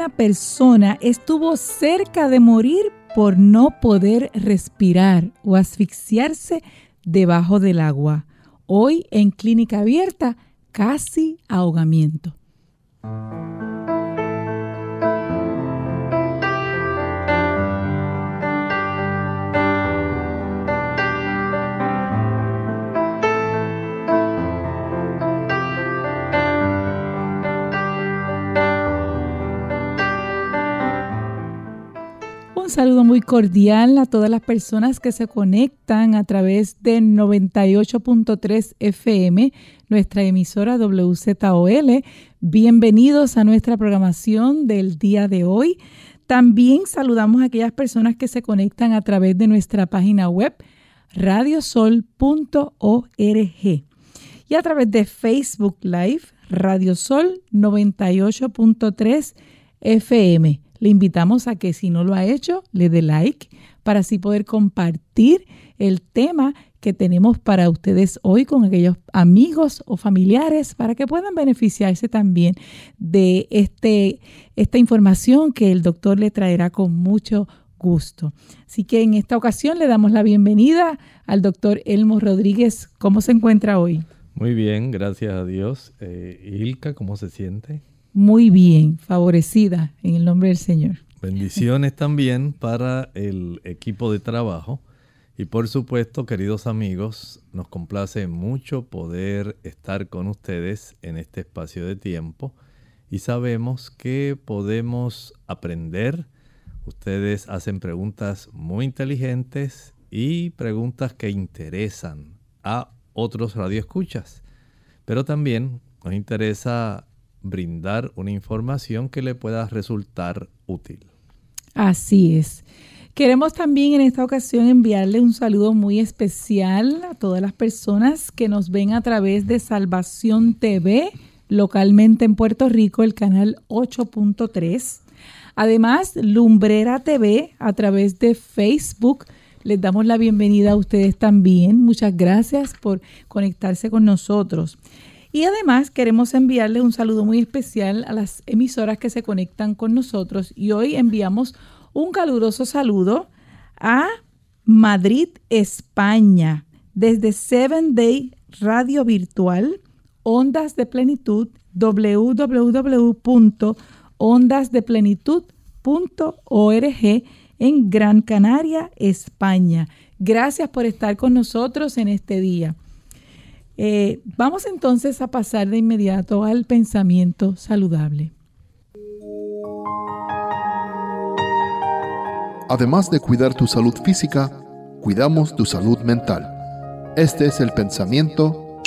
Una persona estuvo cerca de morir por no poder respirar o asfixiarse debajo del agua. Hoy en clínica abierta, casi ahogamiento. Saludo muy cordial a todas las personas que se conectan a través de 98.3 FM, nuestra emisora WZOL. Bienvenidos a nuestra programación del día de hoy. También saludamos a aquellas personas que se conectan a través de nuestra página web radiosol.org y a través de Facebook Live Radiosol 98.3 FM. Le invitamos a que si no lo ha hecho, le dé like para así poder compartir el tema que tenemos para ustedes hoy con aquellos amigos o familiares para que puedan beneficiarse también de este, esta información que el doctor le traerá con mucho gusto. Así que en esta ocasión le damos la bienvenida al doctor Elmo Rodríguez. ¿Cómo se encuentra hoy? Muy bien, gracias a Dios. Eh, Ilka, ¿cómo se siente? Muy bien, favorecida en el nombre del Señor. Bendiciones también para el equipo de trabajo. Y por supuesto, queridos amigos, nos complace mucho poder estar con ustedes en este espacio de tiempo y sabemos que podemos aprender. Ustedes hacen preguntas muy inteligentes y preguntas que interesan a otros radioescuchas. Pero también nos interesa brindar una información que le pueda resultar útil. Así es. Queremos también en esta ocasión enviarle un saludo muy especial a todas las personas que nos ven a través de Salvación TV, localmente en Puerto Rico, el canal 8.3. Además, Lumbrera TV a través de Facebook. Les damos la bienvenida a ustedes también. Muchas gracias por conectarse con nosotros. Y además queremos enviarle un saludo muy especial a las emisoras que se conectan con nosotros y hoy enviamos un caluroso saludo a Madrid, España, desde Seven Day Radio Virtual, Ondas de Plenitud, www.ondasdeplenitud.org en Gran Canaria, España. Gracias por estar con nosotros en este día. Eh, vamos entonces a pasar de inmediato al pensamiento saludable. Además de cuidar tu salud física, cuidamos tu salud mental. Este es el pensamiento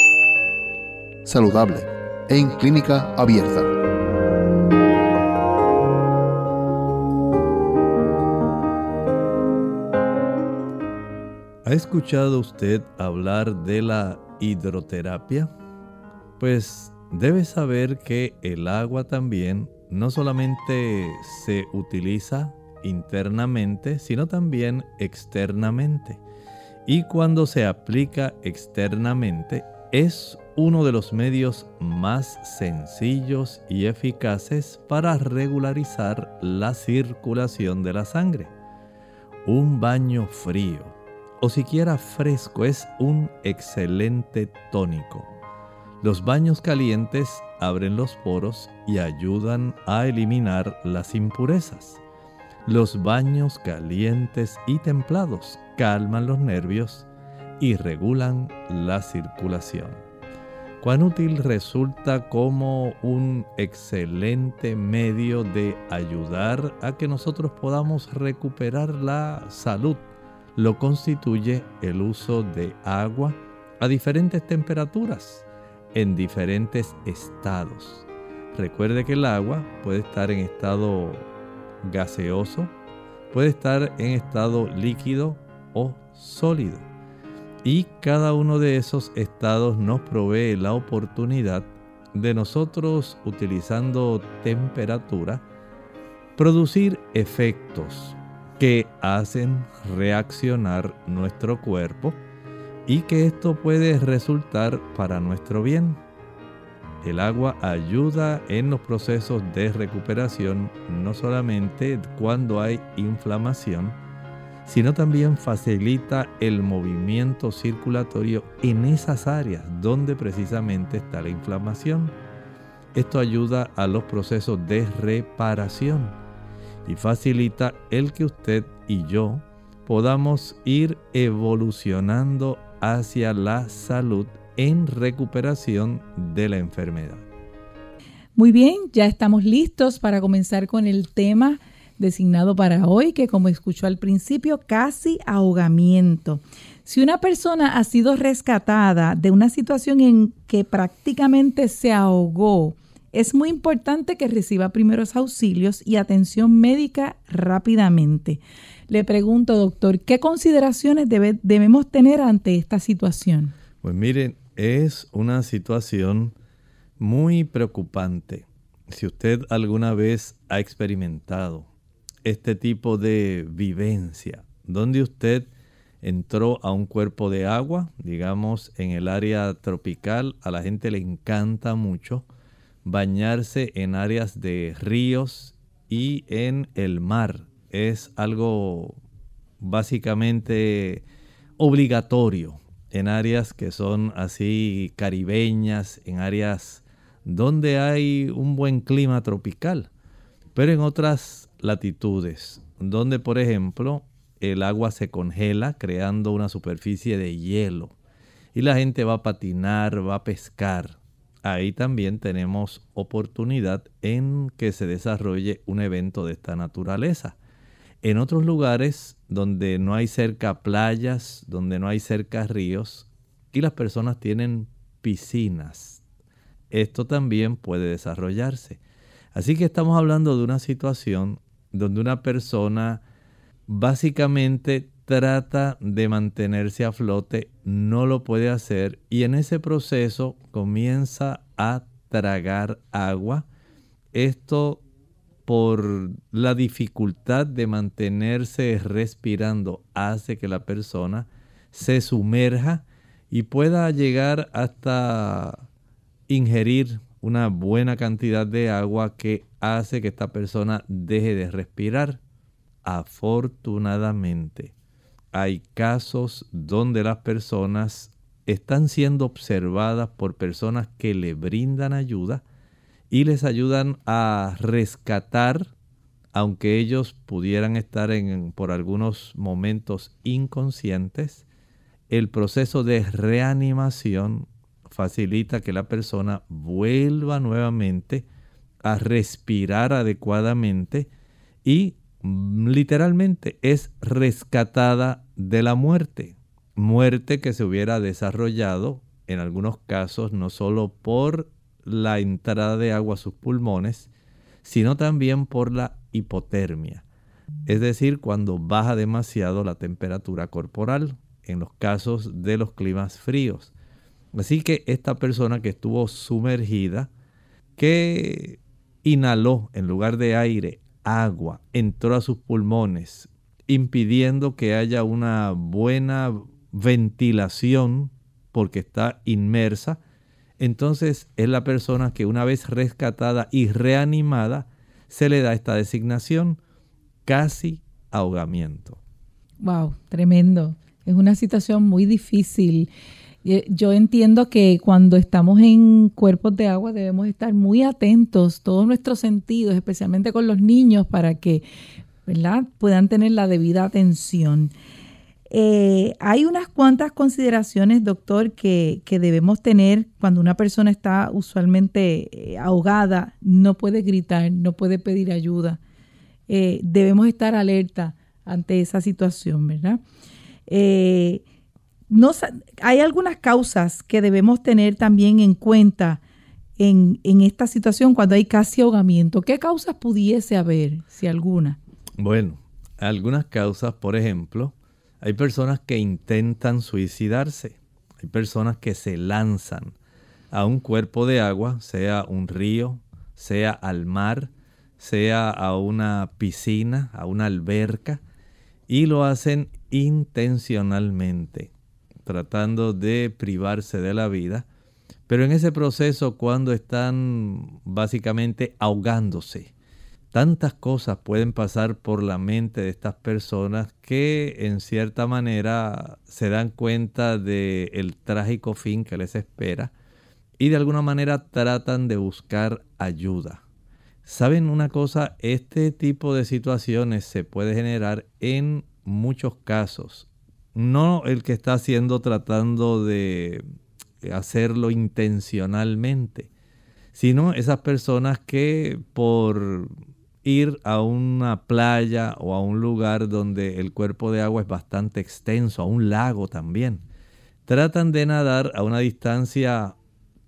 saludable en clínica abierta. ¿Ha escuchado usted hablar de la hidroterapia? Pues debe saber que el agua también no solamente se utiliza internamente, sino también externamente. Y cuando se aplica externamente, es uno de los medios más sencillos y eficaces para regularizar la circulación de la sangre. un baño frío o siquiera fresco es un excelente tónico. Los baños calientes abren los poros y ayudan a eliminar las impurezas. Los baños calientes y templados calman los nervios y regulan la circulación. Cuán útil resulta como un excelente medio de ayudar a que nosotros podamos recuperar la salud. Lo constituye el uso de agua a diferentes temperaturas, en diferentes estados. Recuerde que el agua puede estar en estado gaseoso, puede estar en estado líquido o sólido. Y cada uno de esos estados nos provee la oportunidad de nosotros, utilizando temperatura, producir efectos que hacen reaccionar nuestro cuerpo y que esto puede resultar para nuestro bien. El agua ayuda en los procesos de recuperación no solamente cuando hay inflamación, sino también facilita el movimiento circulatorio en esas áreas donde precisamente está la inflamación. Esto ayuda a los procesos de reparación y facilita el que usted y yo podamos ir evolucionando hacia la salud en recuperación de la enfermedad. Muy bien, ya estamos listos para comenzar con el tema designado para hoy, que como escuchó al principio, casi ahogamiento. Si una persona ha sido rescatada de una situación en que prácticamente se ahogó, es muy importante que reciba primeros auxilios y atención médica rápidamente. Le pregunto, doctor, ¿qué consideraciones debemos tener ante esta situación? Pues miren, es una situación muy preocupante. Si usted alguna vez ha experimentado este tipo de vivencia, donde usted entró a un cuerpo de agua, digamos en el área tropical, a la gente le encanta mucho bañarse en áreas de ríos y en el mar. Es algo básicamente obligatorio en áreas que son así caribeñas, en áreas donde hay un buen clima tropical. Pero en otras latitudes, donde por ejemplo el agua se congela creando una superficie de hielo y la gente va a patinar, va a pescar. Ahí también tenemos oportunidad en que se desarrolle un evento de esta naturaleza. En otros lugares donde no hay cerca playas, donde no hay cerca ríos y las personas tienen piscinas, esto también puede desarrollarse. Así que estamos hablando de una situación donde una persona básicamente trata de mantenerse a flote, no lo puede hacer y en ese proceso comienza a tragar agua. Esto por la dificultad de mantenerse respirando hace que la persona se sumerja y pueda llegar hasta ingerir una buena cantidad de agua que hace que esta persona deje de respirar. Afortunadamente, hay casos donde las personas están siendo observadas por personas que le brindan ayuda y les ayudan a rescatar, aunque ellos pudieran estar en, por algunos momentos inconscientes, el proceso de reanimación facilita que la persona vuelva nuevamente a respirar adecuadamente y mm, literalmente es rescatada de la muerte. Muerte que se hubiera desarrollado en algunos casos no solo por la entrada de agua a sus pulmones, sino también por la hipotermia. Es decir, cuando baja demasiado la temperatura corporal en los casos de los climas fríos. Así que esta persona que estuvo sumergida, que inhaló en lugar de aire agua, entró a sus pulmones, impidiendo que haya una buena ventilación porque está inmersa, entonces es la persona que una vez rescatada y reanimada, se le da esta designación casi ahogamiento. Wow, tremendo. Es una situación muy difícil. Eh, yo entiendo que cuando estamos en cuerpos de agua debemos estar muy atentos, todos nuestros sentidos, especialmente con los niños, para que ¿verdad? puedan tener la debida atención. Eh, hay unas cuantas consideraciones, doctor, que, debemos tener cuando una persona está usualmente eh, ahogada, no puede gritar, no puede pedir ayuda. debemos estar alerta ante esa situación, ¿verdad? hay algunas causas que debemos tener también en cuenta en, esta situación cuando hay casi ahogamiento. ¿Qué causas pudiese haber, si alguna? Bueno, algunas causas, por ejemplo, hay personas que intentan suicidarse, hay personas que se lanzan a un cuerpo de agua, sea un río, sea al mar, sea a una piscina, a una alberca, y lo hacen intencionalmente tratando de privarse de la vida, pero en ese proceso cuando están básicamente ahogándose, tantas cosas pueden pasar por la mente de estas personas que en cierta manera se dan cuenta del el trágico fin que les espera y de alguna manera tratan de buscar ayuda. ¿Saben una cosa? Este tipo de situaciones se puede generar en muchos casos no el que está haciendo tratando de hacerlo intencionalmente, sino esas personas que por ir a una playa o a un lugar donde el cuerpo de agua es bastante extenso, a un lago también, tratan de nadar a una distancia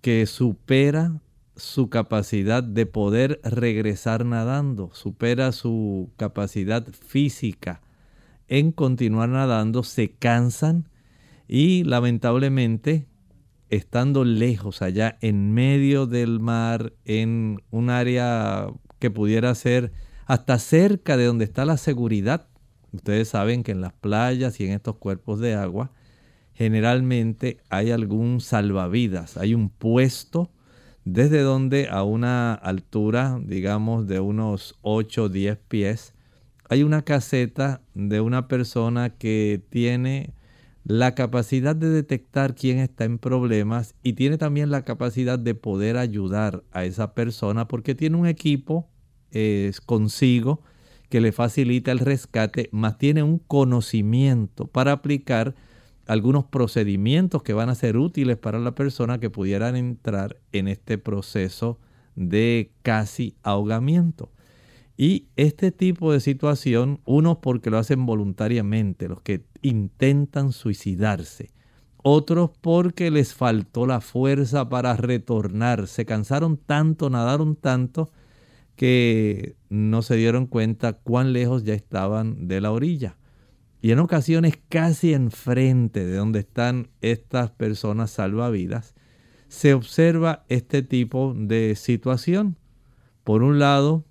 que supera su capacidad de poder regresar nadando, supera su capacidad física. En continuar nadando, se cansan y lamentablemente estando lejos allá en medio del mar, en un área que pudiera ser hasta cerca de donde está la seguridad. Ustedes saben que en las playas y en estos cuerpos de agua generalmente hay algún salvavidas, hay un puesto desde donde a una altura, digamos, de unos 8 o 10 pies, hay una caseta de una persona que tiene la capacidad de detectar quién está en problemas y tiene también la capacidad de poder ayudar a esa persona porque tiene un equipo consigo que le facilita el rescate, más tiene un conocimiento para aplicar algunos procedimientos que van a ser útiles para la persona que pudieran entrar en este proceso de casi ahogamiento. Y este tipo de situación, unos porque lo hacen voluntariamente, los que intentan suicidarse, otros porque les faltó la fuerza para retornar, se cansaron tanto, nadaron tanto, que no se dieron cuenta cuán lejos ya estaban de la orilla. Y en ocasiones casi enfrente de donde están estas personas salvavidas, se observa este tipo de situación. Por un lado,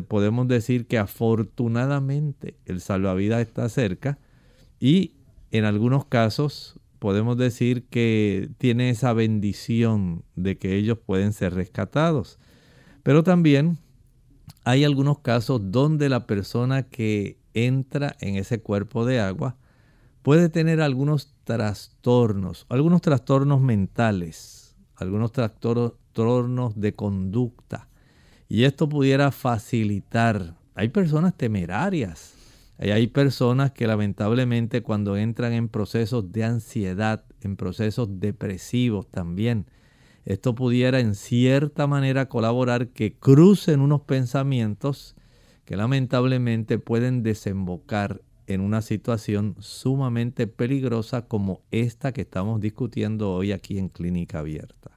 podemos decir que afortunadamente el salvavidas está cerca y en algunos casos podemos decir que tiene esa bendición de que ellos pueden ser rescatados. Pero también hay algunos casos donde la persona que entra en ese cuerpo de agua puede tener algunos trastornos, algunos trastornos mentales, algunos trastornos de conducta y esto pudiera facilitar. Hay personas temerarias. Hay personas que lamentablemente cuando entran en procesos de ansiedad, en procesos depresivos también, esto pudiera en cierta manera colaborar que crucen unos pensamientos que lamentablemente pueden desembocar en una situación sumamente peligrosa como esta que estamos discutiendo hoy aquí en Clínica Abierta.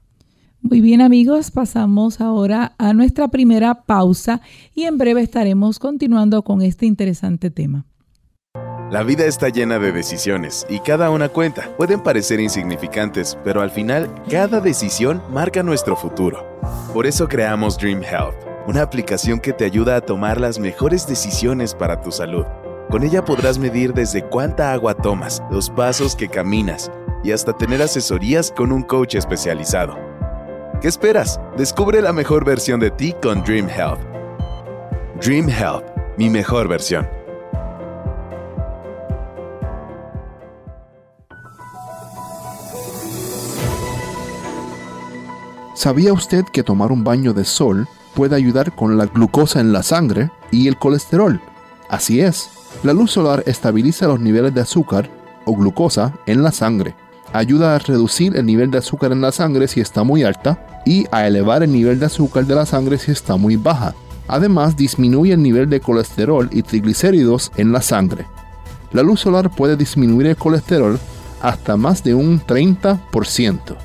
Muy bien amigos, pasamos ahora a nuestra primera pausa y en breve estaremos continuando con este interesante tema. La vida está llena de decisiones y cada una cuenta. Pueden parecer insignificantes, pero al final cada decisión marca nuestro futuro. Por eso creamos Dream Health, una aplicación que te ayuda a tomar las mejores decisiones para tu salud. Con ella podrás medir desde cuánta agua tomas, los pasos que caminas y hasta tener asesorías con un coach especializado. ¿Qué esperas? Descubre la mejor versión de ti con Dream Health. Dream Health, mi mejor versión. ¿Sabía usted que tomar un baño de sol puede ayudar con la glucosa en la sangre y el colesterol? Así es, la luz solar estabiliza los niveles de azúcar o glucosa en la sangre, ayuda a reducir el nivel de azúcar en la sangre si está muy alta y a elevar el nivel de azúcar de la sangre si está muy baja. Además, disminuye el nivel de colesterol y triglicéridos en la sangre. La luz solar puede disminuir el colesterol hasta más de un 30%.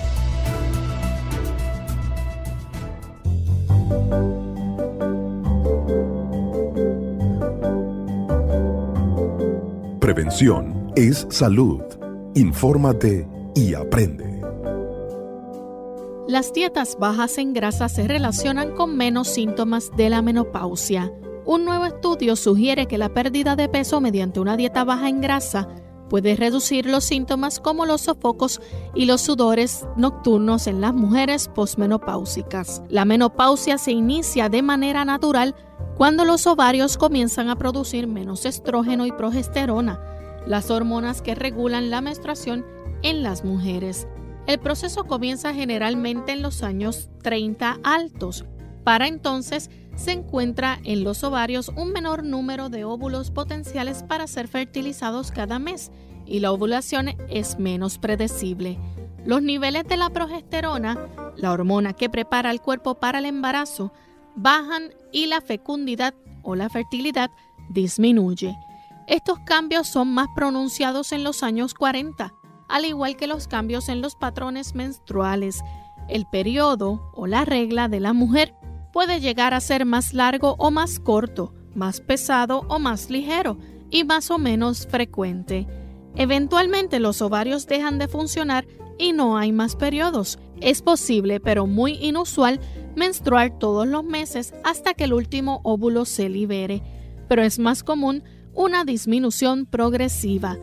Prevención es salud. Infórmate y aprende. Las dietas bajas en grasa se relacionan con menos síntomas de la menopausia. Un nuevo estudio sugiere que la pérdida de peso mediante una dieta baja en grasa puede reducir los síntomas como los sofocos y los sudores nocturnos en las mujeres posmenopáusicas. La menopausia se inicia de manera natural cuando los ovarios comienzan a producir menos estrógeno y progesterona, las hormonas que regulan la menstruación en las mujeres. El proceso comienza generalmente en los años 30 altos. Para entonces se encuentra en los ovarios un menor número de óvulos potenciales para ser fertilizados cada mes y la ovulación es menos predecible. Los niveles de la progesterona, la hormona que prepara el cuerpo para el embarazo, bajan y la fecundidad o la fertilidad disminuye. Estos cambios son más pronunciados en los años 40, al igual que los cambios en los patrones menstruales. El periodo o la regla de la mujer puede llegar a ser más largo o más corto, más pesado o más ligero y más o menos frecuente. Eventualmente los ovarios dejan de funcionar y no hay más periodos. Es posible, pero muy inusual, menstruar todos los meses hasta que el último óvulo se libere, pero es más común una disminución progresiva.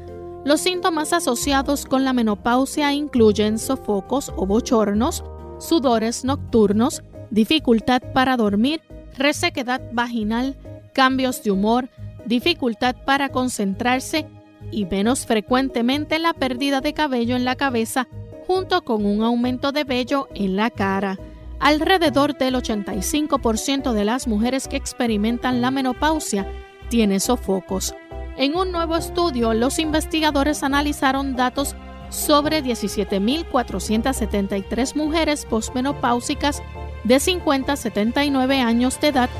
Los síntomas asociados con la menopausia incluyen sofocos o bochornos, sudores nocturnos, dificultad para dormir, resequedad vaginal, cambios de humor, dificultad para concentrarse y menos frecuentemente la pérdida de cabello en la cabeza junto con un aumento de vello en la cara. Alrededor del 85% de las mujeres que experimentan la menopausia tiene sofocos. En un nuevo estudio, los investigadores analizaron datos sobre 17.473 mujeres posmenopáusicas de 50 a 79 años de edad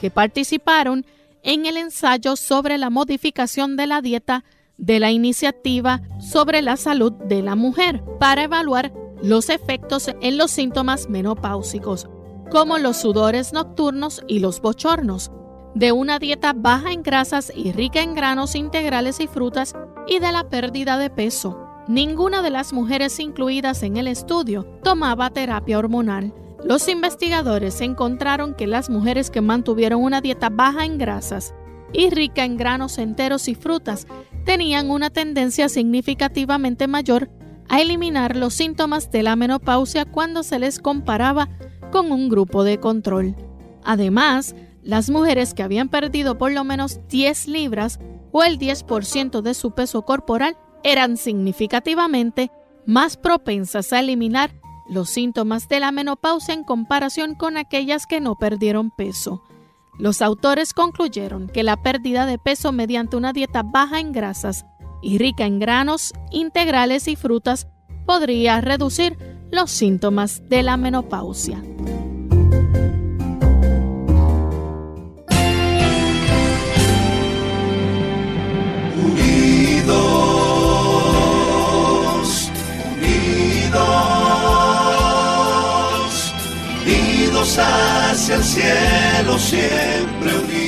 que participaron en el ensayo sobre la modificación de la dieta de la iniciativa sobre la salud de la mujer para evaluar los efectos en los síntomas menopáusicos, como los sudores nocturnos y los bochornos, de una dieta baja en grasas y rica en granos integrales y frutas y de la pérdida de peso. Ninguna de las mujeres incluidas en el estudio tomaba terapia hormonal. Los investigadores encontraron que las mujeres que mantuvieron una dieta baja en grasas y rica en granos enteros y frutas tenían una tendencia significativamente mayor a eliminar los síntomas de la menopausia cuando se les comparaba con un grupo de control. Además, las mujeres que habían perdido por lo menos 10 libras o el 10% de su peso corporal eran significativamente más propensas a eliminar los síntomas de la menopausia en comparación con aquellas que no perdieron peso. Los autores concluyeron que la pérdida de peso mediante una dieta baja en grasas y rica en granos integrales y frutas podría reducir los síntomas de la menopausia. Unidos, unidos, unidos hacia el cielo, siempre unidos.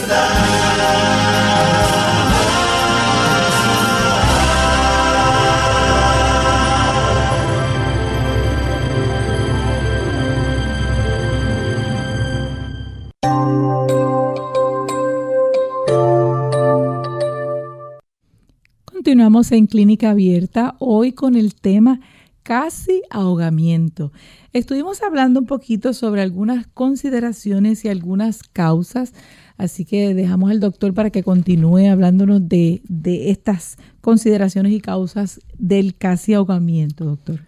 En Clínica Abierta hoy con el tema casi ahogamiento. Estuvimos hablando un poquito sobre algunas consideraciones y algunas causas, así que dejamos al doctor para que continúe hablándonos de, de estas consideraciones y causas del casi ahogamiento, doctor.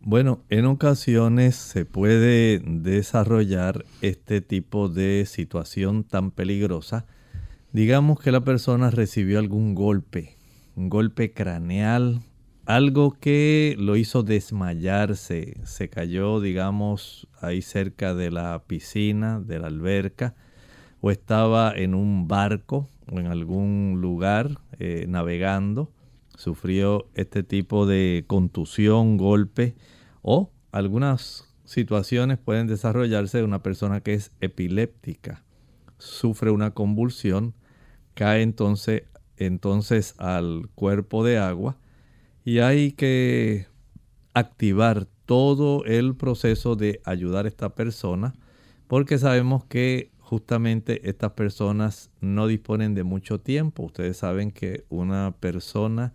Bueno, en ocasiones se puede desarrollar este tipo de situación tan peligrosa. Digamos que la persona recibió algún golpe un golpe craneal, algo que lo hizo desmayarse, se cayó, digamos, ahí cerca de la piscina, de la alberca, o estaba en un barco o en algún lugar eh, navegando, sufrió este tipo de contusión, golpe, o algunas situaciones pueden desarrollarse de una persona que es epiléptica, sufre una convulsión, cae entonces entonces al cuerpo de agua y hay que activar todo el proceso de ayudar a esta persona porque sabemos que justamente estas personas no disponen de mucho tiempo. Ustedes saben que una persona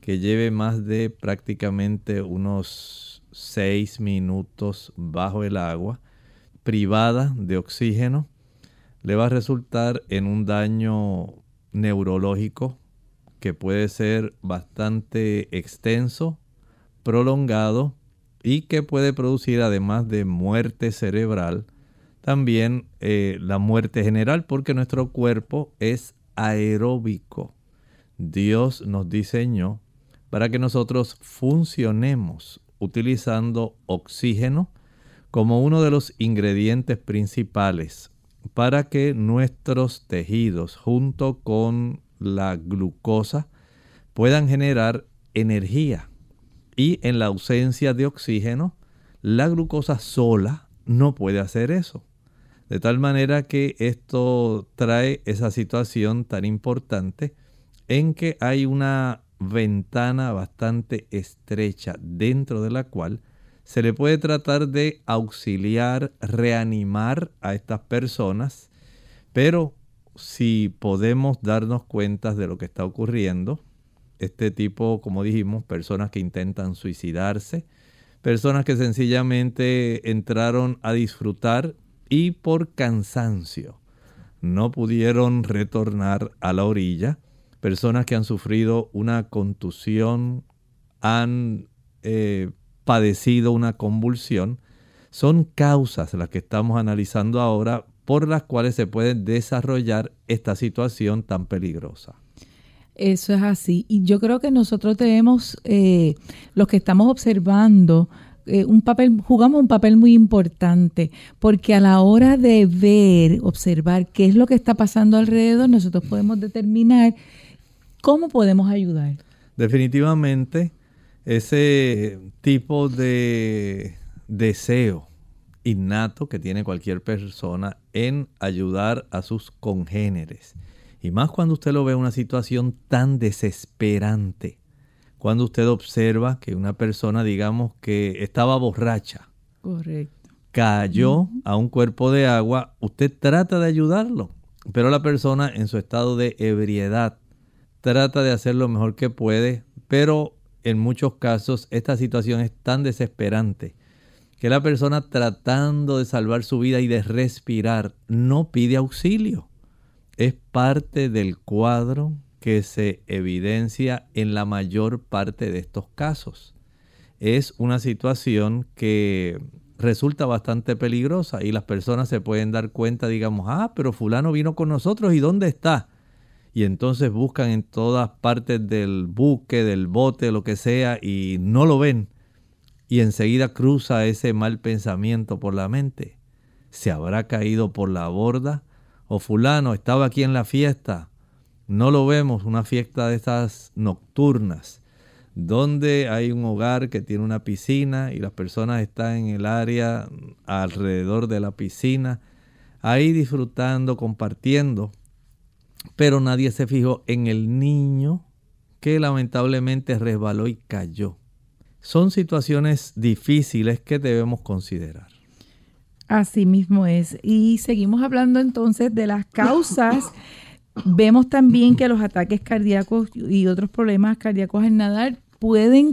que lleve más de prácticamente unos seis minutos bajo el agua, privada de oxígeno, le va a resultar en un daño neurológico que puede ser bastante extenso, prolongado y que puede producir además de muerte cerebral, también eh, la muerte general porque nuestro cuerpo es aeróbico. Dios nos diseñó para que nosotros funcionemos utilizando oxígeno como uno de los ingredientes principales para que nuestros tejidos junto con la glucosa puedan generar energía. Y en la ausencia de oxígeno, la glucosa sola no puede hacer eso. De tal manera que esto trae esa situación tan importante en que hay una ventana bastante estrecha dentro de la cual se le puede tratar de auxiliar, reanimar a estas personas, pero si podemos darnos cuenta de lo que está ocurriendo, este tipo, como dijimos, personas que intentan suicidarse, personas que sencillamente entraron a disfrutar y por cansancio no pudieron retornar a la orilla, personas que han sufrido una contusión, han eh, padecido una convulsión, son causas las que estamos analizando ahora por las cuales se puede desarrollar esta situación tan peligrosa. Eso es así. Y yo creo que nosotros debemos, eh, los que estamos observando, eh, un papel, jugamos un papel muy importante, porque a la hora de ver, observar qué es lo que está pasando alrededor, nosotros podemos determinar cómo podemos ayudar. Definitivamente, ese tipo de deseo innato que tiene cualquier persona en ayudar a sus congéneres. Y más cuando usted lo ve en una situación tan desesperante. Cuando usted observa que una persona, digamos, que estaba borracha. Correcto. Cayó a un cuerpo de agua, usted trata de ayudarlo. Pero la persona en su estado de ebriedad trata de hacer lo mejor que puede, pero en muchos casos esta situación es tan desesperante que la persona tratando de salvar su vida y de respirar no pide auxilio. Es parte del cuadro que se evidencia en la mayor parte de estos casos. Es una situación que resulta bastante peligrosa y las personas se pueden dar cuenta, digamos, ah, pero fulano vino con nosotros y ¿dónde está? Y entonces buscan en todas partes del buque, del bote, lo que sea, y no lo ven. Y enseguida cruza ese mal pensamiento por la mente. ¿Se habrá caído por la borda? ¿O fulano estaba aquí en la fiesta? No lo vemos, una fiesta de estas nocturnas, donde hay un hogar que tiene una piscina y las personas están en el área alrededor de la piscina, ahí disfrutando, compartiendo, pero nadie se fijó en el niño que lamentablemente resbaló y cayó. Son situaciones difíciles que debemos considerar. Así mismo es. Y seguimos hablando entonces de las causas. Vemos también que los ataques cardíacos y otros problemas cardíacos al nadar pueden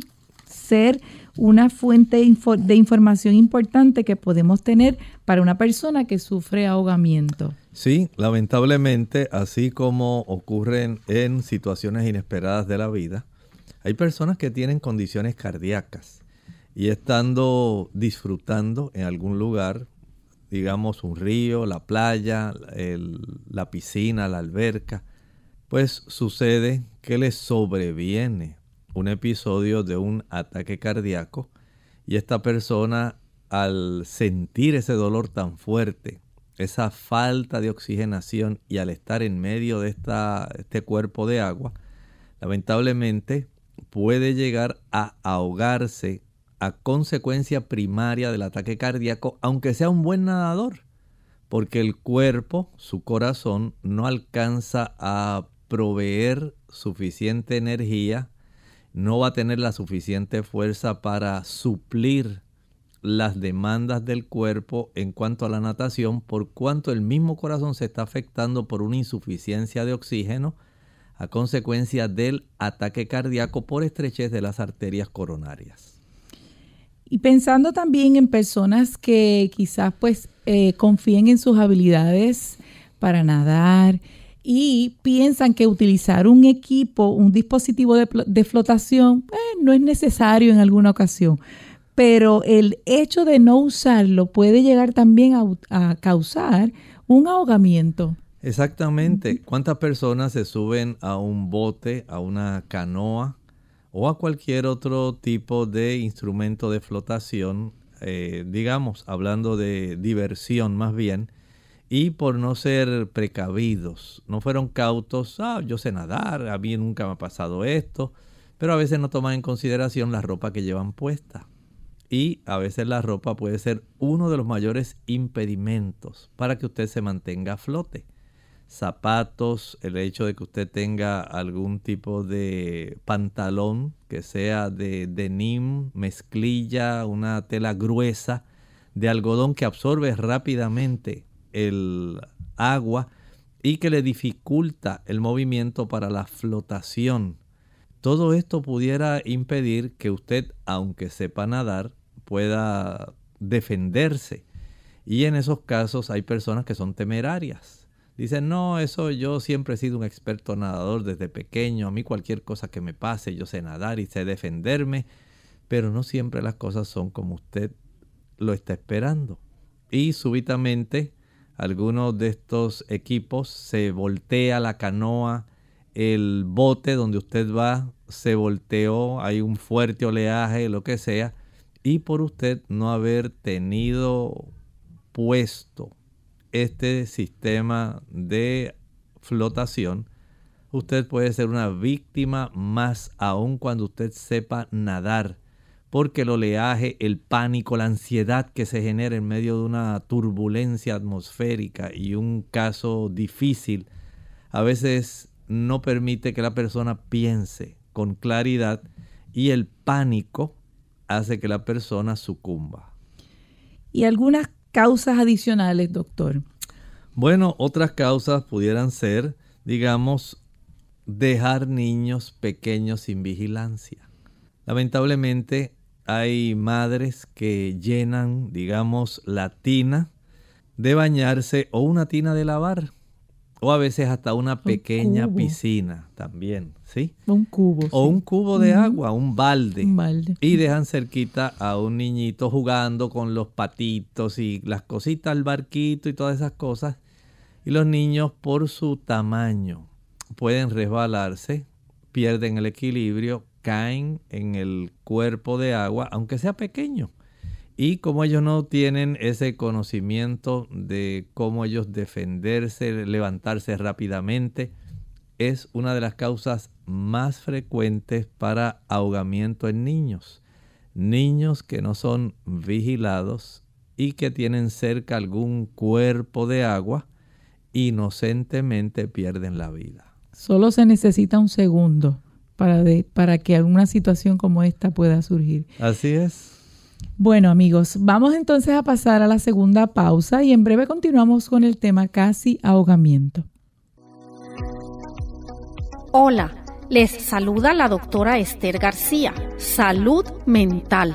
ser una fuente de información importante que podemos tener para una persona que sufre ahogamiento. Sí, lamentablemente, así como ocurren en situaciones inesperadas de la vida, hay personas que tienen condiciones cardíacas y estando disfrutando en algún lugar, digamos un río, la playa, la piscina, la alberca, pues sucede que les sobreviene un episodio de un ataque cardíaco y esta persona al sentir ese dolor tan fuerte, esa falta de oxigenación y al estar en medio de esta, este cuerpo de agua, lamentablemente puede llegar a ahogarse a consecuencia primaria del ataque cardíaco, aunque sea un buen nadador, porque el cuerpo, su corazón, no alcanza a proveer suficiente energía no va a tener la suficiente fuerza para suplir las demandas del cuerpo en cuanto a la natación, por cuanto el mismo corazón se está afectando por una insuficiencia de oxígeno a consecuencia del ataque cardíaco por estrechez de las arterias coronarias. Y pensando también en personas que quizás pues eh, confíen en sus habilidades para nadar, y piensan que utilizar un equipo, un dispositivo de, flotación, eh, no es necesario en alguna ocasión. Pero el hecho de no usarlo puede llegar también a, causar un ahogamiento. Exactamente. ¿Cuántas personas se suben a un bote, a una canoa o a cualquier otro tipo de instrumento de flotación, eh, digamos, hablando de diversión más bien, y por no ser precavidos, no fueron cautos, ah, yo sé nadar, a mí nunca me ha pasado esto, pero a veces no toman en consideración la ropa que llevan puesta. Y a veces la ropa puede ser uno de los mayores impedimentos para que usted se mantenga a flote. Zapatos, el hecho de que usted tenga algún tipo de pantalón que sea de denim, mezclilla, una tela gruesa, de algodón que absorbe rápidamente el agua y que le dificulta el movimiento para la flotación. Todo esto pudiera impedir que usted, aunque sepa nadar, pueda defenderse. Y en esos casos hay personas que son temerarias. Dicen, no, eso yo siempre he sido un experto nadador desde pequeño, a mí cualquier cosa que me pase, yo sé nadar y sé defenderme, pero no siempre las cosas son como usted lo está esperando. Y súbitamente algunos de estos equipos se voltea la canoa, el bote donde usted va se volteó, hay un fuerte oleaje, lo que sea, y por usted no haber tenido puesto este sistema de flotación, usted puede ser una víctima más aún cuando usted sepa nadar porque el oleaje, el pánico, la ansiedad que se genera en medio de una turbulencia atmosférica y un caso difícil, a veces no permite que la persona piense con claridad y el pánico hace que la persona sucumba. ¿Y algunas causas adicionales, doctor? Bueno, otras causas pudieran ser, digamos, dejar niños pequeños sin vigilancia. Lamentablemente hay madres que llenan, digamos, la tina de bañarse o una tina de lavar. O a veces hasta una pequeña piscina también, ¿sí? Un cubo. O un cubo de agua, un balde. un balde. Y dejan cerquita a un niñito jugando con los patitos y las cositas, el barquito y todas esas cosas. Y los niños por su tamaño pueden resbalarse, pierden el equilibrio, caen en el cuerpo de agua, aunque sea pequeño. Y como ellos no tienen ese conocimiento de cómo ellos defenderse, levantarse rápidamente, es una de las causas más frecuentes para ahogamiento en niños. Niños que no son vigilados y que tienen cerca algún cuerpo de agua, inocentemente pierden la vida. Solo se necesita un segundo para, para que alguna situación como esta pueda surgir. Así es. Bueno amigos, vamos entonces a pasar a la segunda pausa y en breve continuamos con el tema casi ahogamiento. Hola, les saluda la doctora Esther García. Salud mental.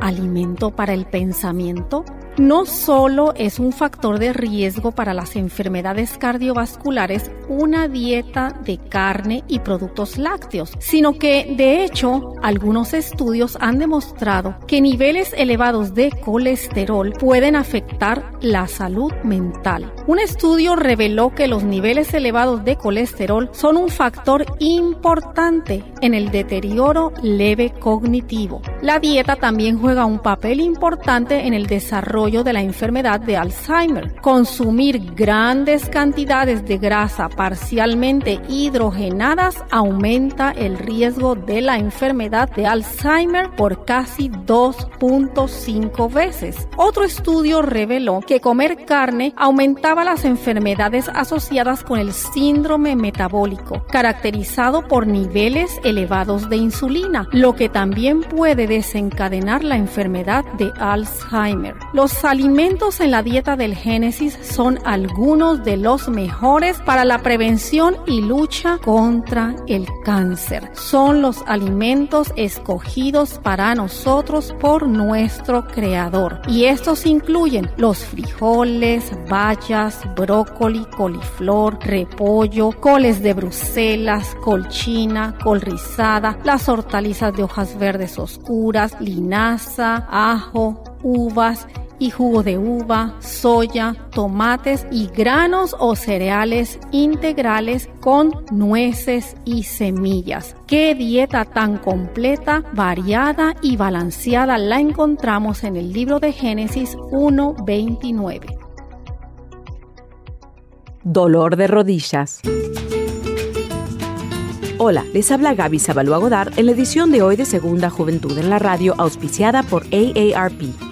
Alimento para el pensamiento no solo es un factor de riesgo para las enfermedades cardiovasculares una dieta de carne y productos lácteos, sino que de hecho algunos estudios han demostrado que niveles elevados de colesterol pueden afectar la salud mental. Un estudio reveló que los niveles elevados de colesterol son un factor importante en el deterioro leve cognitivo. La dieta también juega un papel importante en el desarrollo de la enfermedad de Alzheimer. Consumir grandes cantidades de grasa parcialmente hidrogenadas aumenta el riesgo de la enfermedad de Alzheimer por casi 2.5 veces. Otro estudio reveló que comer carne aumentaba las enfermedades asociadas con el síndrome metabólico, caracterizado por niveles elevados de insulina, lo que también puede desencadenar la enfermedad de Alzheimer. Los los alimentos en la dieta del Génesis son algunos de los mejores para la prevención y lucha contra el cáncer. Son los alimentos escogidos para nosotros por nuestro Creador. Y estos incluyen los frijoles, bayas, brócoli, coliflor, repollo, coles de Bruselas, colchina, col rizada, las hortalizas de hojas verdes oscuras, linaza, ajo, uvas y jugo de uva, soya, tomates y granos o cereales integrales con nueces y semillas. Qué dieta tan completa, variada y balanceada la encontramos en el libro de Génesis 1.29. Dolor de rodillas. Hola, les habla Gaby Zabalúa Godard en la edición de hoy de Segunda Juventud en la Radio, auspiciada por AARP.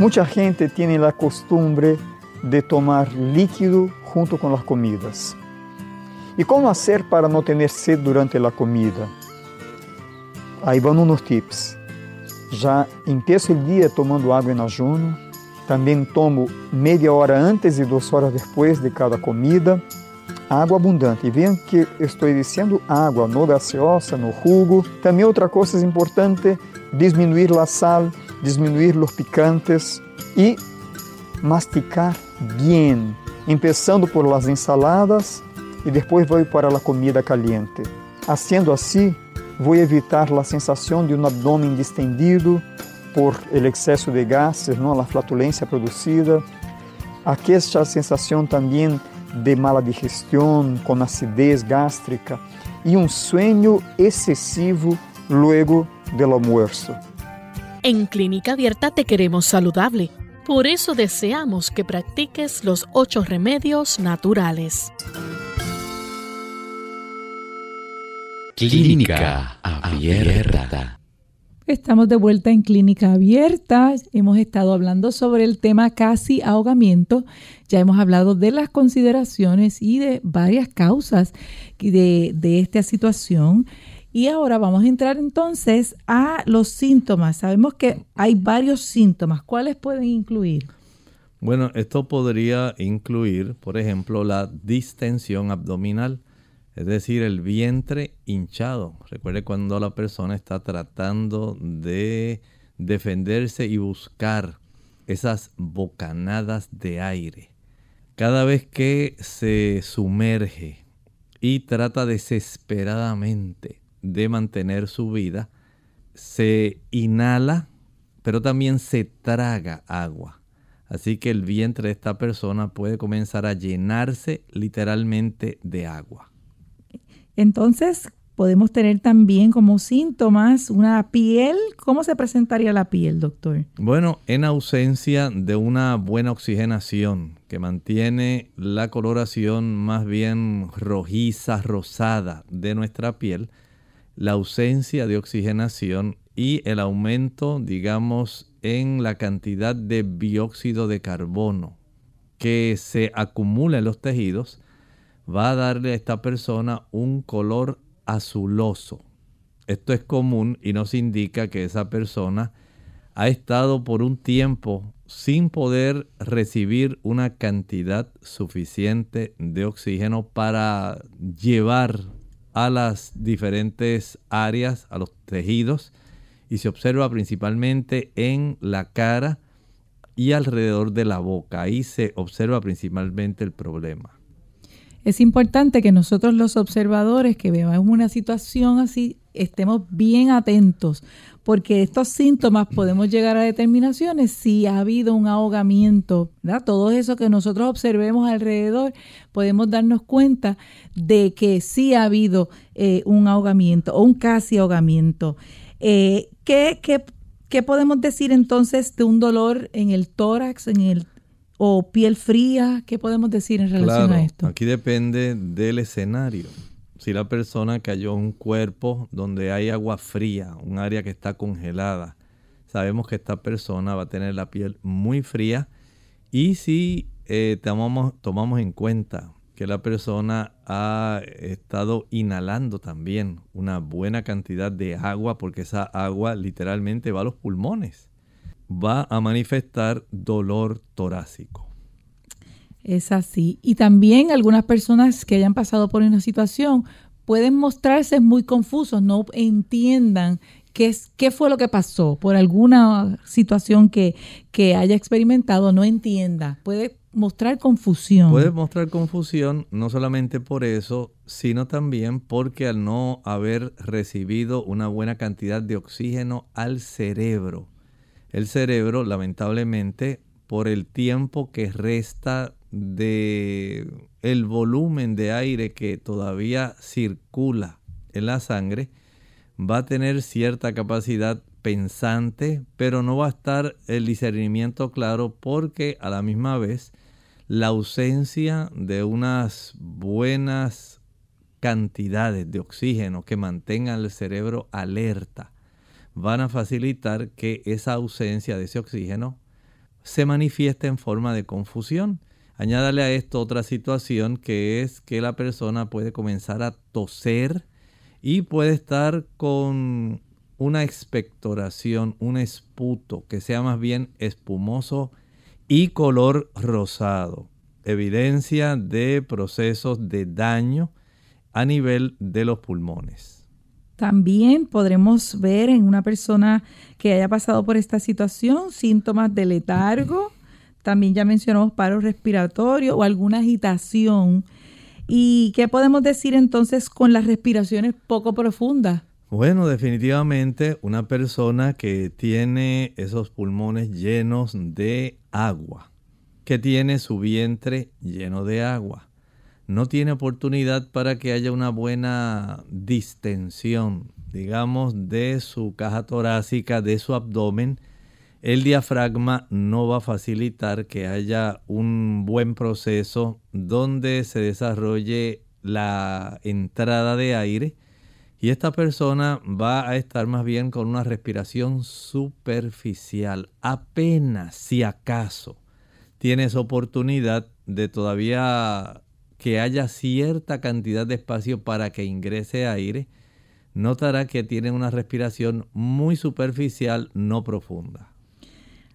Mucha gente tiene la costumbre de tomar líquido junto con las comidas. ¿Y cómo hacer para no tener sed durante la comida? Ahí van unos tips. Já empeço o dia tomando água em ayuno. Também tomo meia hora antes e duas horas depois de cada comida. Água abundante. E vejam que estou dizendo água, no gaseosa, no jugo. Também outra coisa importante, diminuir a sal, disminuir os picantes e masticar bien, começando por las ensaladas e depois vou para la comida caliente. Haciendo assim, vou evitar la sensação de um abdômen distendido por el excesso de gases, não a flatulência produzida, aquesta sensação também de mala digestão com acidez gástrica e um sueño excessivo logo del almoço En Clínica Abierta te queremos saludable. Por eso deseamos que practiques los ocho remedios naturales. Clínica Abierta. Estamos de vuelta en Clínica Abierta. Hemos estado hablando sobre el tema casi ahogamiento. Ya hemos hablado de las consideraciones y de varias causas de, de esta situación. Y ahora vamos a entrar entonces a los síntomas. Sabemos que hay varios síntomas. ¿Cuáles pueden incluir? Bueno, esto podría incluir, por ejemplo, la distensión abdominal, es decir, el vientre hinchado. Recuerde cuando la persona está tratando de defenderse y buscar esas bocanadas de aire. Cada vez que se sumerge y trata desesperadamente de mantener su vida, se inhala, pero también se traga agua. Así que el vientre de esta persona puede comenzar a llenarse literalmente de agua. Entonces, podemos tener también como síntomas una piel. ¿Cómo se presentaría la piel, doctor? Bueno, en ausencia de una buena oxigenación que mantiene la coloración más bien rojiza, rosada de nuestra piel, la ausencia de oxigenación y el aumento, digamos, en la cantidad de dióxido de carbono que se acumula en los tejidos, va a darle a esta persona un color azuloso. Esto es común y nos indica que esa persona ha estado por un tiempo sin poder recibir una cantidad suficiente de oxígeno para llevar a las diferentes áreas, a los tejidos, y se observa principalmente en la cara y alrededor de la boca. Ahí se observa principalmente el problema. Es importante que nosotros los observadores que veamos una situación así estemos bien atentos, porque estos síntomas podemos llegar a determinaciones si ha habido un ahogamiento, ¿verdad? Todo eso que nosotros observemos alrededor, podemos darnos cuenta de que sí ha habido eh, un ahogamiento o un casi ahogamiento. Eh, ¿qué, qué, podemos decir entonces de un dolor en el tórax, en el o piel fría? ¿Qué podemos decir en relación a esto? Aquí depende del escenario si la persona cayó en un cuerpo donde hay agua fría, un área que está congelada, sabemos que esta persona va a tener la piel muy fría y si eh, tomamos, tomamos en cuenta que la persona ha estado inhalando también una buena cantidad de agua porque esa agua literalmente va a los pulmones, va a manifestar dolor torácico. Es así. Y también algunas personas que hayan pasado por una situación pueden mostrarse muy confusos, no entiendan qué, es, qué fue lo que pasó por alguna situación que, que haya experimentado, no entienda. Puede mostrar confusión. Puede mostrar confusión no solamente por eso, sino también porque al no haber recibido una buena cantidad de oxígeno al cerebro. El cerebro, lamentablemente, por el tiempo que resta de el volumen de aire que todavía circula en la sangre, va a tener cierta capacidad pensante, pero no va a estar el discernimiento claro porque a la misma vez la ausencia de unas buenas cantidades de oxígeno que mantengan el cerebro alerta van a facilitar que esa ausencia de ese oxígeno se manifieste en forma de confusión. Añádale a esto otra situación que es que la persona puede comenzar a toser y puede estar con una expectoración, un esputo que sea más bien espumoso y color rosado. Evidencia de procesos de daño a nivel de los pulmones. También podremos ver en una persona que haya pasado por esta situación síntomas de letargo, también ya mencionamos paro respiratorio o alguna agitación. ¿Y qué podemos decir entonces con las respiraciones poco profundas? Bueno, definitivamente una persona que tiene esos pulmones llenos de agua, que tiene su vientre lleno de agua, no tiene oportunidad para que haya una buena distensión, digamos, de su caja torácica, de su abdomen, el diafragma no va a facilitar que haya un buen proceso donde se desarrolle la entrada de aire y esta persona va a estar más bien con una respiración superficial, apenas si acaso tienes oportunidad de todavía que haya cierta cantidad de espacio para que ingrese aire, notará que tiene una respiración muy superficial, no profunda.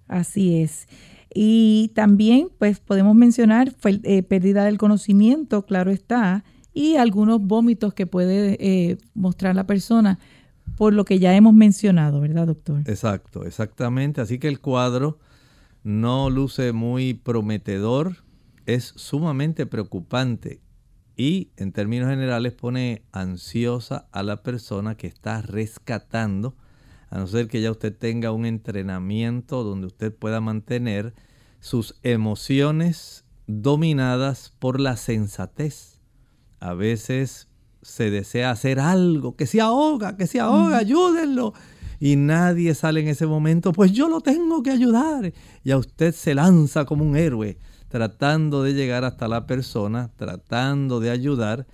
Así es. Y también, pues podemos mencionar eh, pérdida del conocimiento, claro está, y algunos vómitos que puede eh, mostrar la persona, por lo que ya hemos mencionado, ¿verdad, doctor? Exacto, exactamente. Así que el cuadro no luce muy prometedor, es sumamente preocupante y en términos generales pone ansiosa a la persona que está rescatando, a no ser que ya usted tenga un entrenamiento donde usted pueda mantener sus emociones dominadas por la sensatez. A veces se desea hacer algo, que se ahoga, que se ahoga, ayúdenlo. Y nadie sale en ese momento, pues yo lo tengo que ayudar. Y a usted se lanza como un héroe tratando de llegar hasta la persona, tratando de ayudar,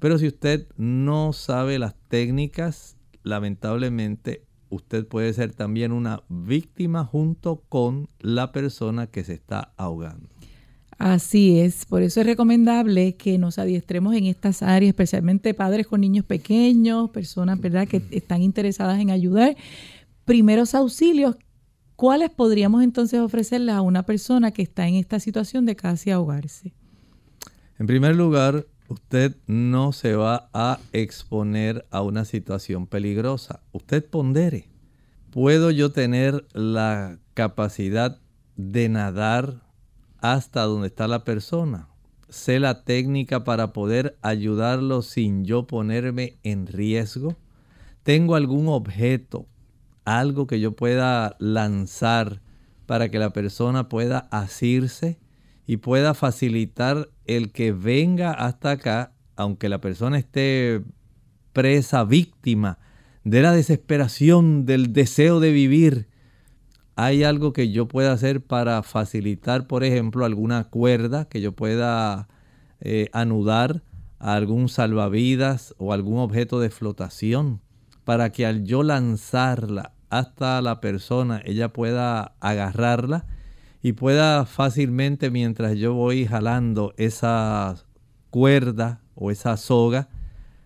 pero si usted no sabe las técnicas, lamentablemente usted puede ser también una víctima junto con la persona que se está ahogando. Así es, por eso es recomendable que nos adiestremos en estas áreas, especialmente padres con niños pequeños, personas ¿verdad? que están interesadas en ayudar. Primeros auxilios ¿cuáles podríamos entonces ofrecerles a una persona que está en esta situación de casi ahogarse? En primer lugar, usted no se va a exponer a una situación peligrosa. Usted pondere. ¿Puedo yo tener la capacidad de nadar hasta donde está la persona? ¿Sé la técnica para poder ayudarlo sin yo ponerme en riesgo? ¿Tengo algún objeto algo que yo pueda lanzar para que la persona pueda asirse y pueda facilitar el que venga hasta acá, aunque la persona esté presa, víctima de la desesperación, del deseo de vivir. Hay algo que yo pueda hacer para facilitar, por ejemplo, alguna cuerda que yo pueda eh, anudar a algún salvavidas o algún objeto de flotación, para que al yo lanzarla hasta la persona, ella pueda agarrarla y pueda fácilmente mientras yo voy jalando esa cuerda o esa soga,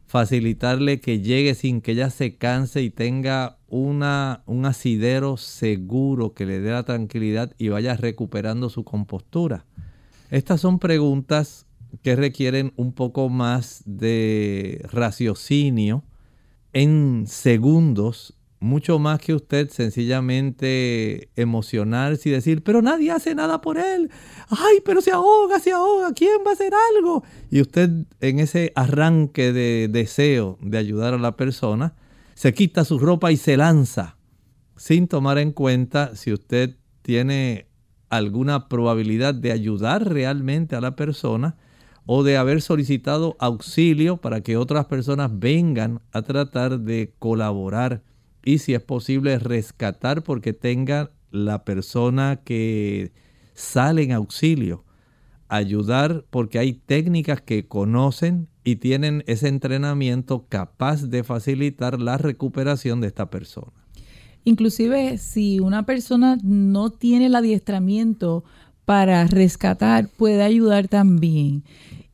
facilitarle que llegue sin que ella se canse y tenga una, un asidero seguro que le dé la tranquilidad y vaya recuperando su compostura. Estas son preguntas que requieren un poco más de raciocinio en segundos mucho más que usted sencillamente emocionarse y decir, pero nadie hace nada por él. Ay, pero se ahoga, se ahoga, ¿quién va a hacer algo? Y usted en ese arranque de deseo de ayudar a la persona, se quita su ropa y se lanza, sin tomar en cuenta si usted tiene alguna probabilidad de ayudar realmente a la persona o de haber solicitado auxilio para que otras personas vengan a tratar de colaborar y si es posible rescatar porque tenga la persona que sale en auxilio, ayudar porque hay técnicas que conocen y tienen ese entrenamiento capaz de facilitar la recuperación de esta persona. Inclusive si una persona no tiene el adiestramiento para rescatar, puede ayudar también.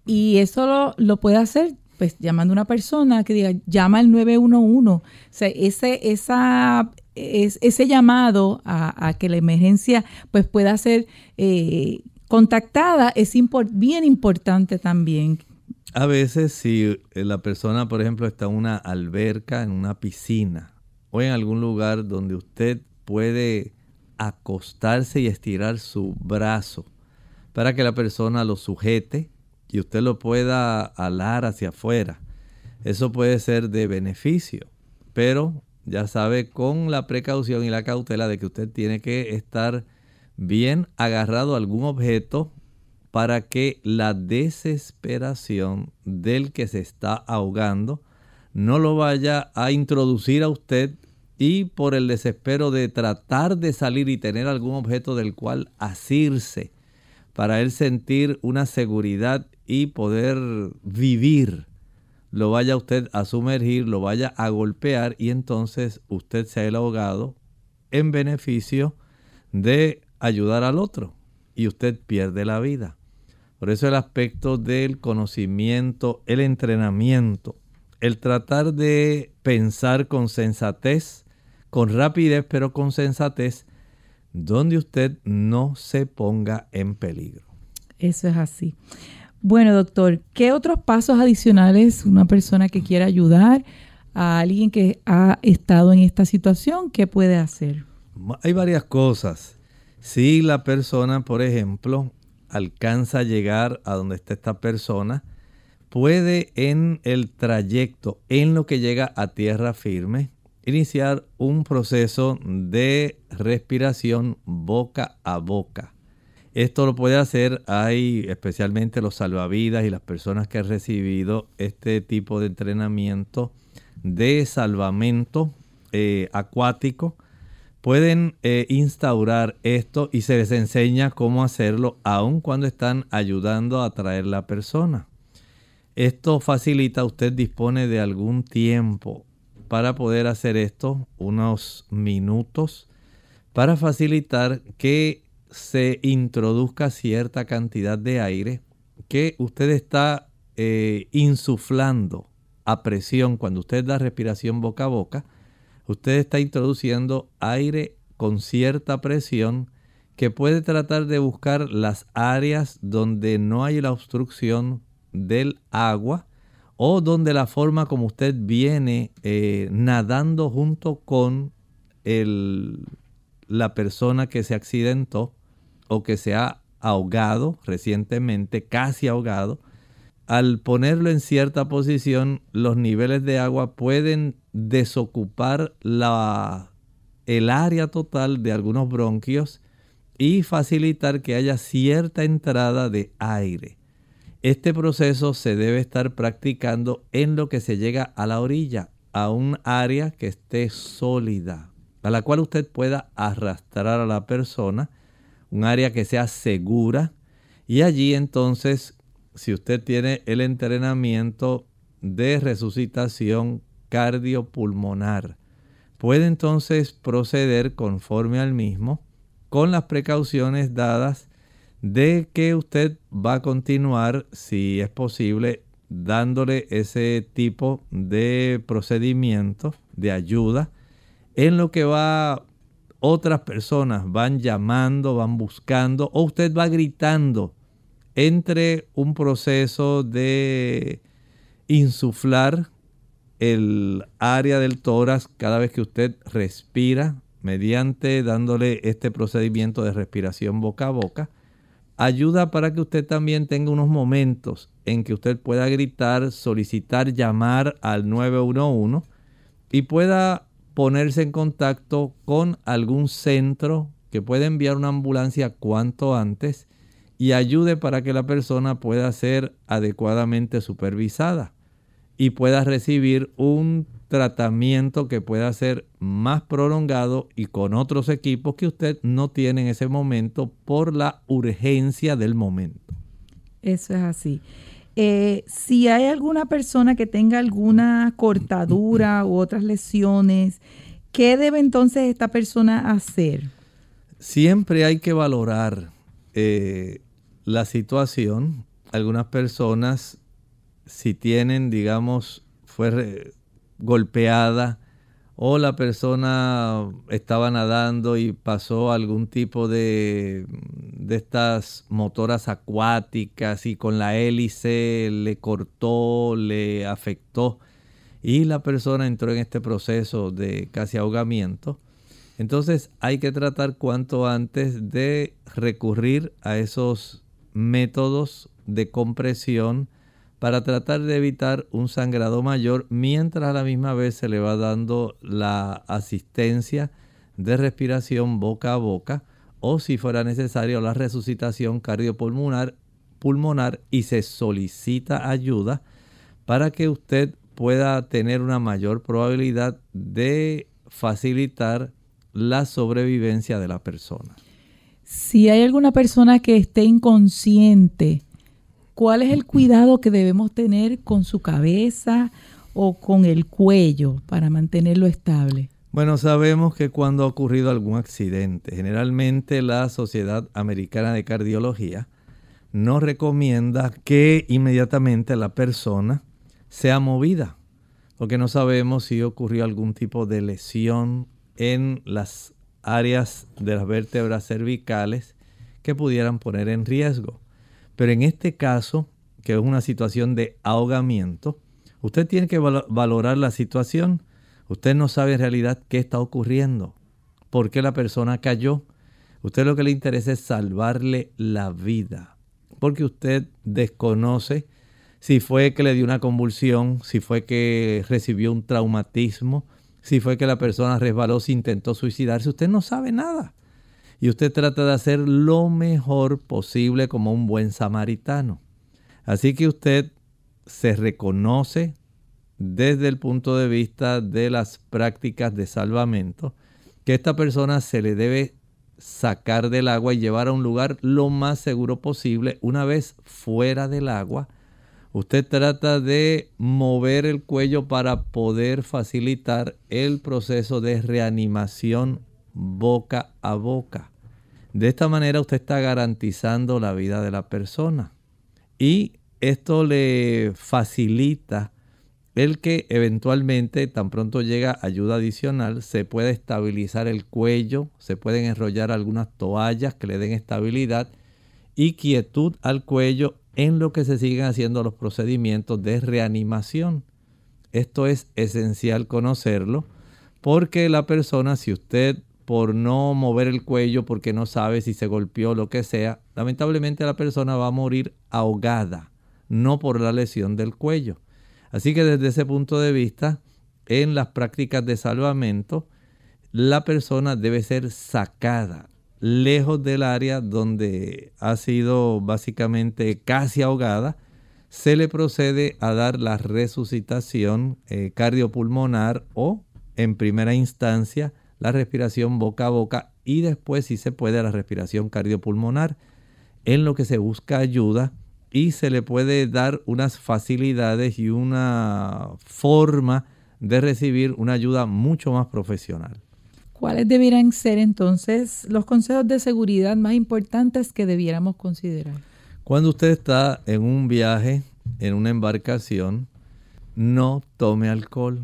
Y eso lo, lo puede hacer pues llamando a una persona que diga, llama al 911. O sea, ese, esa, ese llamado a, que la emergencia pues pueda ser eh, contactada es bien importante también. A veces si la persona, por ejemplo, está en una alberca, en una piscina o en algún lugar donde usted puede acostarse y estirar su brazo para que la persona lo sujete y usted lo pueda alar hacia afuera. Eso puede ser de beneficio, pero ya sabe con la precaución y la cautela de que usted tiene que estar bien agarrado a algún objeto para que la desesperación del que se está ahogando no lo vaya a introducir a usted y por el desespero de tratar de salir y tener algún objeto del cual asirse para él sentir una seguridad y poder vivir, lo vaya usted a sumergir, lo vaya a golpear y entonces usted se ha el ahogado en beneficio de ayudar al otro y usted pierde la vida. Por eso el aspecto del conocimiento, el entrenamiento, el tratar de pensar con sensatez, con rapidez, pero con sensatez, donde usted no se ponga en peligro. Eso es así. Bueno, doctor, ¿qué otros pasos adicionales una persona que quiera ayudar a alguien que ha estado en esta situación, qué puede hacer? Hay varias cosas. Si la persona, por ejemplo, alcanza a llegar a donde está esta persona, puede en el trayecto, en lo que llega a tierra firme, iniciar un proceso de respiración boca a boca. Esto lo puede hacer, hay especialmente los salvavidas y las personas que han recibido este tipo de entrenamiento de salvamento eh, acuático, pueden eh, instaurar esto y se les enseña cómo hacerlo aun cuando están ayudando a traer la persona. Esto facilita, usted dispone de algún tiempo para poder hacer esto, unos minutos, para facilitar que se introduzca cierta cantidad de aire que usted está eh, insuflando a presión. Cuando usted da respiración boca a boca, usted está introduciendo aire con cierta presión que puede tratar de buscar las áreas donde no hay la obstrucción del agua o donde la forma como usted viene eh, nadando junto con la persona que se accidentó o que se ha ahogado recientemente, casi ahogado, al ponerlo en cierta posición, los niveles de agua pueden desocupar la, el área total de algunos bronquios y facilitar que haya cierta entrada de aire. Este proceso se debe estar practicando en lo que se llega a la orilla, a un área que esté sólida, a la cual usted pueda arrastrar a la persona, un área que sea segura, y allí entonces, si usted tiene el entrenamiento de resucitación cardiopulmonar, puede entonces proceder conforme al mismo con las precauciones dadas de que usted va a continuar, si es posible, dándole ese tipo de procedimiento de ayuda en lo que va otras personas van llamando, van buscando o usted va gritando entre un proceso de insuflar el área del tórax cada vez que usted respira mediante dándole este procedimiento de respiración boca a boca. Ayuda para que usted también tenga unos momentos en que usted pueda gritar, solicitar, llamar al 911 y pueda ponerse en contacto con algún centro que pueda enviar una ambulancia cuanto antes y ayude para que la persona pueda ser adecuadamente supervisada y pueda recibir un tratamiento que pueda ser más prolongado y con otros equipos que usted no tiene en ese momento por la urgencia del momento. Eso es así. Eh, si hay alguna persona que tenga alguna cortadura u otras lesiones, ¿qué debe entonces esta persona hacer? Siempre hay que valorar eh, la situación. Algunas personas, si tienen, digamos, fue golpeada o la persona estaba nadando y pasó algún tipo de, de estas motoras acuáticas y con la hélice le cortó, le afectó y la persona entró en este proceso de casi ahogamiento. Entonces hay que tratar cuanto antes de recurrir a esos métodos de compresión para tratar de evitar un sangrado mayor mientras a la misma vez se le va dando la asistencia de respiración boca a boca o si fuera necesario la resucitación cardiopulmonar pulmonar y se solicita ayuda para que usted pueda tener una mayor probabilidad de facilitar la sobrevivencia de la persona. Si hay alguna persona que esté inconsciente, ¿cuál es el cuidado que debemos tener con su cabeza o con el cuello para mantenerlo estable? Bueno, sabemos que cuando ha ocurrido algún accidente, generalmente la Sociedad Americana de Cardiología nos recomienda que inmediatamente la persona sea movida, porque no sabemos si ocurrió algún tipo de lesión en las áreas de las vértebras cervicales que pudieran poner en riesgo. Pero en este caso, que es una situación de ahogamiento, usted tiene que valorar la situación Usted no sabe en realidad qué está ocurriendo, por qué la persona cayó. Usted lo que le interesa es salvarle la vida, porque usted desconoce si fue que le dio una convulsión, si fue que recibió un traumatismo, si fue que la persona resbaló, si intentó suicidarse. Usted no sabe nada. Y usted trata de hacer lo mejor posible como un buen samaritano. Así que usted se reconoce, desde el punto de vista de las prácticas de salvamento, que esta persona se le debe sacar del agua y llevar a un lugar lo más seguro posible. Una vez fuera del agua, usted trata de mover el cuello para poder facilitar el proceso de reanimación boca a boca. De esta manera usted está garantizando la vida de la persona y esto le facilita el que eventualmente, tan pronto llega ayuda adicional, se puede estabilizar el cuello, se pueden enrollar algunas toallas que le den estabilidad y quietud al cuello en lo que se siguen haciendo los procedimientos de reanimación. Esto es esencial conocerlo porque la persona, si usted por no mover el cuello, porque no sabe si se golpeó lo que sea, lamentablemente la persona va a morir ahogada, no por la lesión del cuello. Así que desde ese punto de vista, en las prácticas de salvamento, la persona debe ser sacada lejos del área donde ha sido básicamente casi ahogada. Se le procede a dar la resucitación eh, cardiopulmonar o, en primera instancia, la respiración boca a boca y después, si se puede, la respiración cardiopulmonar, en lo que se busca ayuda y se le puede dar unas facilidades y una forma de recibir una ayuda mucho más profesional. ¿Cuáles deberían ser entonces los consejos de seguridad más importantes que debiéramos considerar? Cuando usted está en un viaje, en una embarcación, no tome alcohol.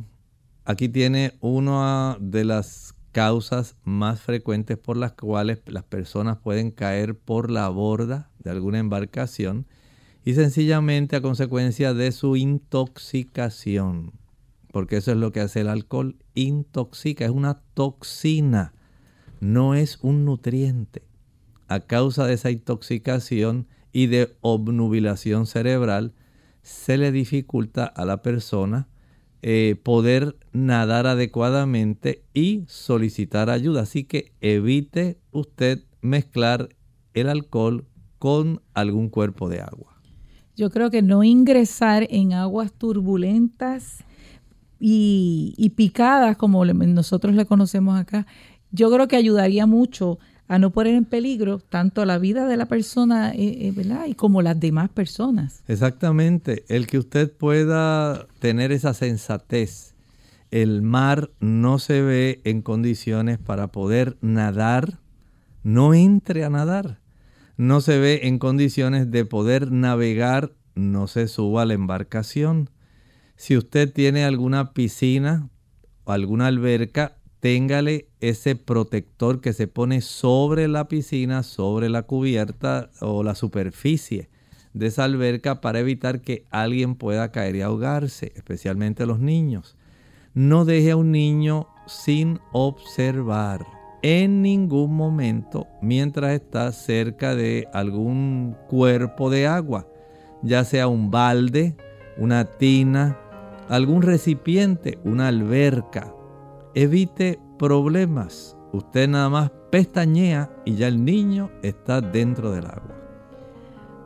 Aquí tiene una de las causas más frecuentes por las cuales las personas pueden caer por la borda de alguna embarcación y sencillamente a consecuencia de su intoxicación. Porque eso es lo que hace el alcohol, intoxica, es una toxina, no es un nutriente. A causa de esa intoxicación y de obnubilación cerebral, se le dificulta a la persona eh, poder nadar adecuadamente y solicitar ayuda. Así que evite usted mezclar el alcohol con algún cuerpo de agua. Yo creo que no ingresar en aguas turbulentas y, picadas, como nosotros le conocemos acá, yo creo que ayudaría mucho a no poner en peligro tanto la vida de la persona eh, eh, y como las demás personas. Exactamente, el que usted pueda tener esa sensatez. El mar no se ve en condiciones para poder nadar, no entre a nadar no se ve en condiciones de poder navegar, no se suba a la embarcación. Si usted tiene alguna piscina o alguna alberca, téngale ese protector que se pone sobre la piscina, sobre la cubierta o la superficie de esa alberca para evitar que alguien pueda caer y ahogarse, especialmente los niños. No deje a un niño sin observar en ningún momento mientras está cerca de algún cuerpo de agua, ya sea un balde, una tina, algún recipiente, una alberca. Evite problemas. Usted nada más pestañea y ya el niño está dentro del agua.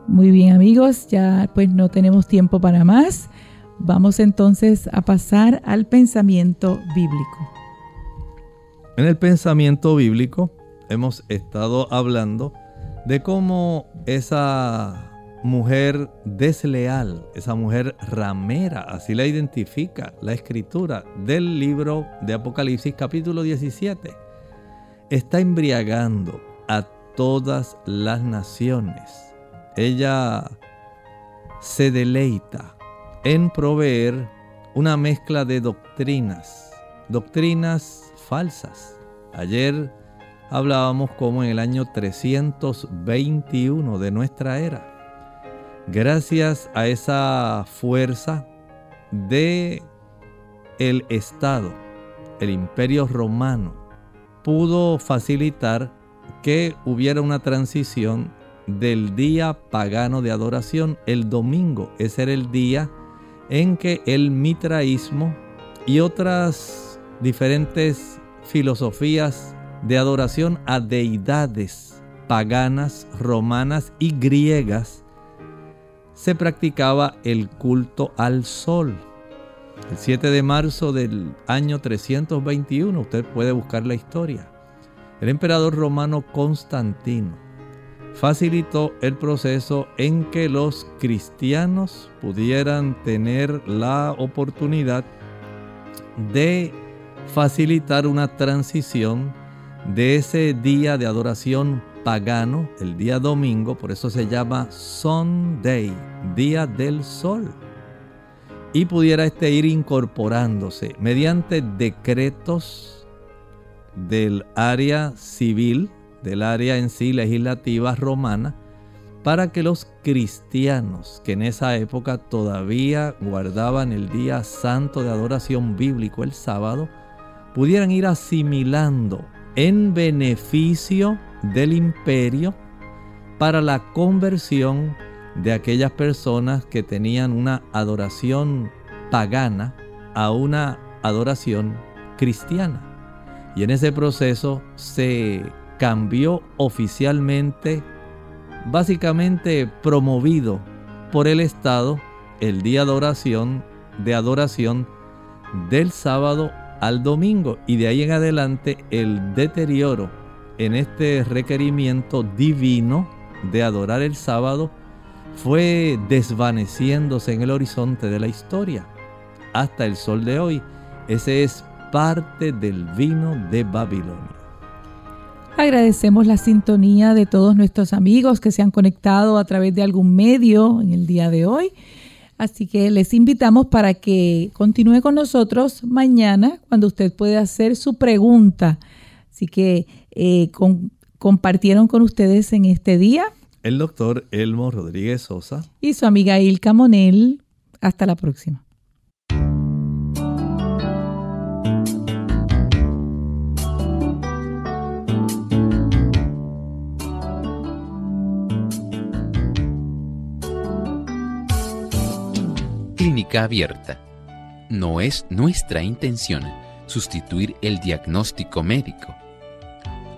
Muy bien amigos, ya pues no tenemos tiempo para más. Vamos entonces a pasar al pensamiento bíblico. En el pensamiento bíblico hemos estado hablando de cómo esa mujer desleal, esa mujer ramera, así la identifica la escritura del libro de Apocalipsis capítulo 17, está embriagando a todas las naciones. Ella se deleita en proveer una mezcla de doctrinas, doctrinas falsas. Ayer hablábamos como en el año 321 de nuestra era. Gracias a esa fuerza de el Estado, el Imperio Romano, pudo facilitar que hubiera una transición del día pagano de adoración, el domingo. Ese era el día en que el mitraísmo y otras diferentes filosofías de adoración a deidades paganas, romanas y griegas, se practicaba el culto al sol. El 7 de marzo del año 321, usted puede buscar la historia. El emperador romano Constantino facilitó el proceso en que los cristianos pudieran tener la oportunidad de facilitar una transición de ese día de adoración pagano, el día domingo, por eso se llama Sunday, día del sol. Y pudiera este ir incorporándose mediante decretos del área civil, del área en sí legislativa romana, para que los cristianos que en esa época todavía guardaban el día santo de adoración bíblico el sábado, pudieran ir asimilando en beneficio del imperio para la conversión de aquellas personas que tenían una adoración pagana a una adoración cristiana. Y en ese proceso se cambió oficialmente, básicamente promovido por el Estado, el día de oración, de adoración del sábado al domingo y de ahí en adelante el deterioro en este requerimiento divino de adorar el sábado fue desvaneciéndose en el horizonte de la historia hasta el sol de hoy. Ese es parte del vino de Babilonia. Agradecemos la sintonía de todos nuestros amigos que se han conectado a través de algún medio en el día de hoy. Así que les invitamos para que continúe con nosotros mañana cuando usted puede hacer su pregunta. Así que eh, compartieron con ustedes en este día. El doctor Elmo Rodríguez Sosa. Y su amiga Ilka Monel. Hasta la próxima. Clínica Abierta. No es nuestra intención sustituir el diagnóstico médico.